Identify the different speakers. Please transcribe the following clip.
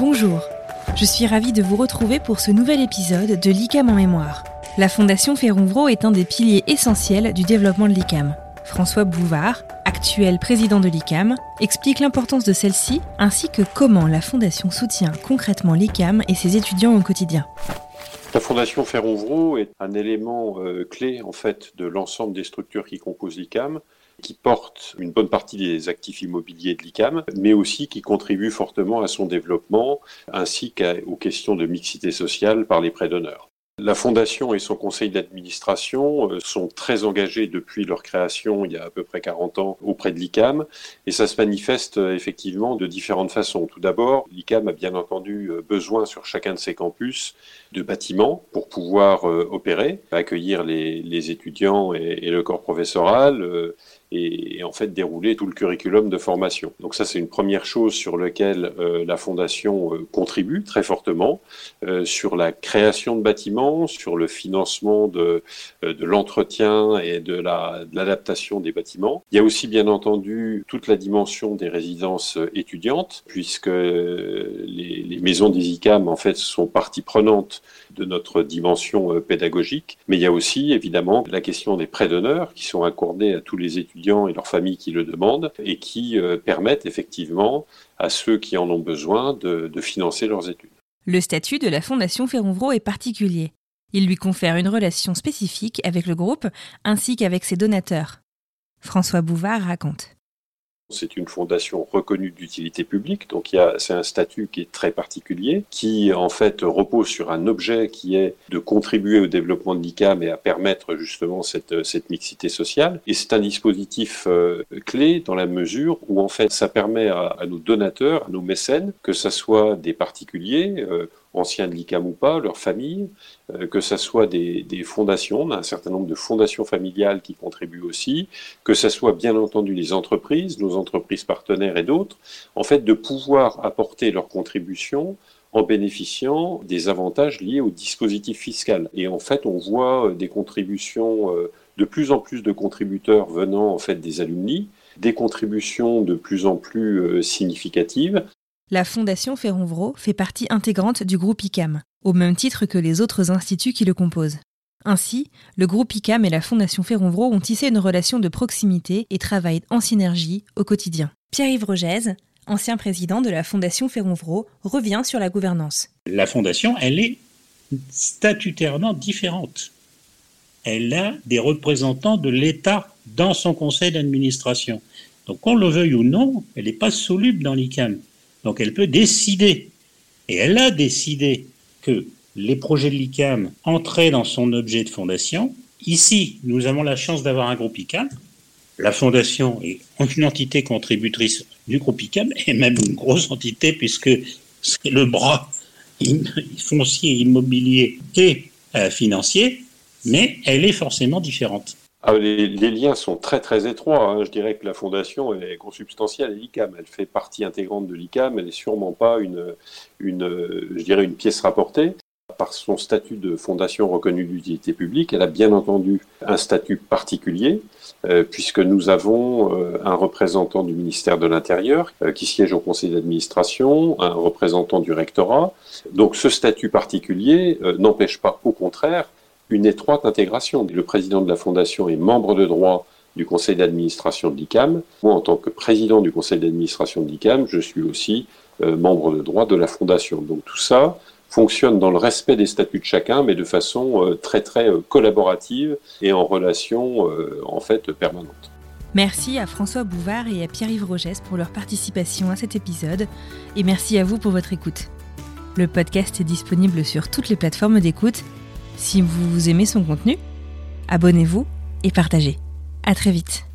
Speaker 1: Bonjour, je suis ravie de vous retrouver pour ce nouvel épisode de l'ICAM en mémoire. La Fondation Ferronvro est un des piliers essentiels du développement de l'ICAM. François Bouvard, actuel président de l'ICAM, explique l'importance de celle-ci ainsi que comment la Fondation soutient concrètement l'ICAM et ses étudiants au quotidien.
Speaker 2: La Fondation Ferronvro est un élément euh, clé en fait de l'ensemble des structures qui composent l'ICAM qui porte une bonne partie des actifs immobiliers de l'ICAM, mais aussi qui contribue fortement à son développement, ainsi qu'aux questions de mixité sociale par les prêts d'honneur. La Fondation et son conseil d'administration euh, sont très engagés depuis leur création il y a à peu près 40 ans auprès de l'ICAM et ça se manifeste euh, effectivement de différentes façons. Tout d'abord, l'ICAM a bien entendu euh, besoin sur chacun de ses campus de bâtiments pour pouvoir opérer, accueillir les, étudiants et, le corps professoral et, en fait dérouler tout le curriculum de formation. Donc ça c'est une première chose sur laquelle euh, la fondation euh, contribue très fortement euh, sur la création de bâtiments, sur le financement de, de l'entretien et de l'adaptation des bâtiments. Il y a aussi bien entendu toute la dimension des résidences étudiantes puisque les, les maisons des ICAM en fait sont partie prenante de notre dimension pédagogique, mais il y a aussi évidemment la question des prêts d'honneur qui sont accordés à tous les étudiants et leurs familles qui le demandent et qui euh, permettent effectivement à ceux qui en ont besoin de, financer leurs études.
Speaker 1: Le statut de la Fondation Ferronvro est particulier. Il lui confère une relation spécifique avec le groupe ainsi qu'avec ses donateurs. François Bouvard raconte.
Speaker 2: C'est une fondation reconnue d'utilité publique, donc c'est un statut qui est très particulier, qui en fait repose sur un objet qui est de contribuer au développement de l'ICAM et à permettre justement cette, cette mixité sociale. Et c'est un dispositif euh, clé dans la mesure où en fait ça permet à, nos donateurs, à nos mécènes, que ce soit des particuliers, euh, anciens de l'ICAM ou pas, leurs familles, euh, que ce soit des, fondations, on a un certain nombre de fondations familiales qui contribuent aussi, que ce soit bien entendu les entreprises, nos entreprises partenaires et d'autres, en fait de pouvoir apporter leur contribution en bénéficiant des avantages liés au dispositif fiscal. Et en fait, on voit euh, des contributions, euh, de plus en plus de contributeurs venant en fait des alumni, des contributions de plus en plus significatives,
Speaker 1: la Fondation Ferronvro fait partie intégrante du groupe ICAM, au même titre que les autres instituts qui le composent. Ainsi, le groupe ICAM et la Fondation Ferronvro ont tissé une relation de proximité et travaillent en synergie au quotidien. Pierre-Yves Rogez, ancien président de la Fondation Ferronvro, revient sur la gouvernance.
Speaker 3: La Fondation, elle est statutairement différente. Elle a des représentants de l'État dans son conseil d'administration. Donc qu'on le veuille ou non, elle n'est pas soluble dans l'ICAM. Donc elle peut décider, et elle a décidé que les projets de l'ICAM entraient dans son objet de fondation. Ici, nous avons la chance d'avoir un groupe ICAM. La fondation est une entité contributrice du groupe ICAM, et même une grosse entité, puisque c'est le bras foncier, immobilier et euh, financier, mais elle est forcément différente.
Speaker 2: Ah, les, liens sont très très étroits. Hein. Je dirais que la fondation est consubstantielle à l'ICAM. Elle fait partie intégrante de l'ICAM. Elle n'est sûrement pas une, je dirais une pièce rapportée. Par son statut de fondation reconnue d'utilité publique, elle a bien entendu un statut particulier, euh, puisque nous avons euh, un représentant du ministère de l'Intérieur euh, qui siège au conseil d'administration, un représentant du rectorat. Donc ce statut particulier n'empêche pas, au contraire, une étroite intégration. Le président de la Fondation est membre de droit du conseil d'administration de l'ICAM. Moi, en tant que président du conseil d'administration de l'ICAM, je suis aussi euh, membre de droit de la Fondation. Donc tout ça fonctionne dans le respect des statuts de chacun, mais de façon euh, très très euh, collaborative et en relation en fait permanente.
Speaker 1: Merci à François Bouvard et à Pierre-Yves Rogès pour leur participation à cet épisode et merci à vous pour votre écoute. Le podcast est disponible sur toutes les plateformes d'écoute si vous aimez son contenu, abonnez-vous et partagez. À très vite.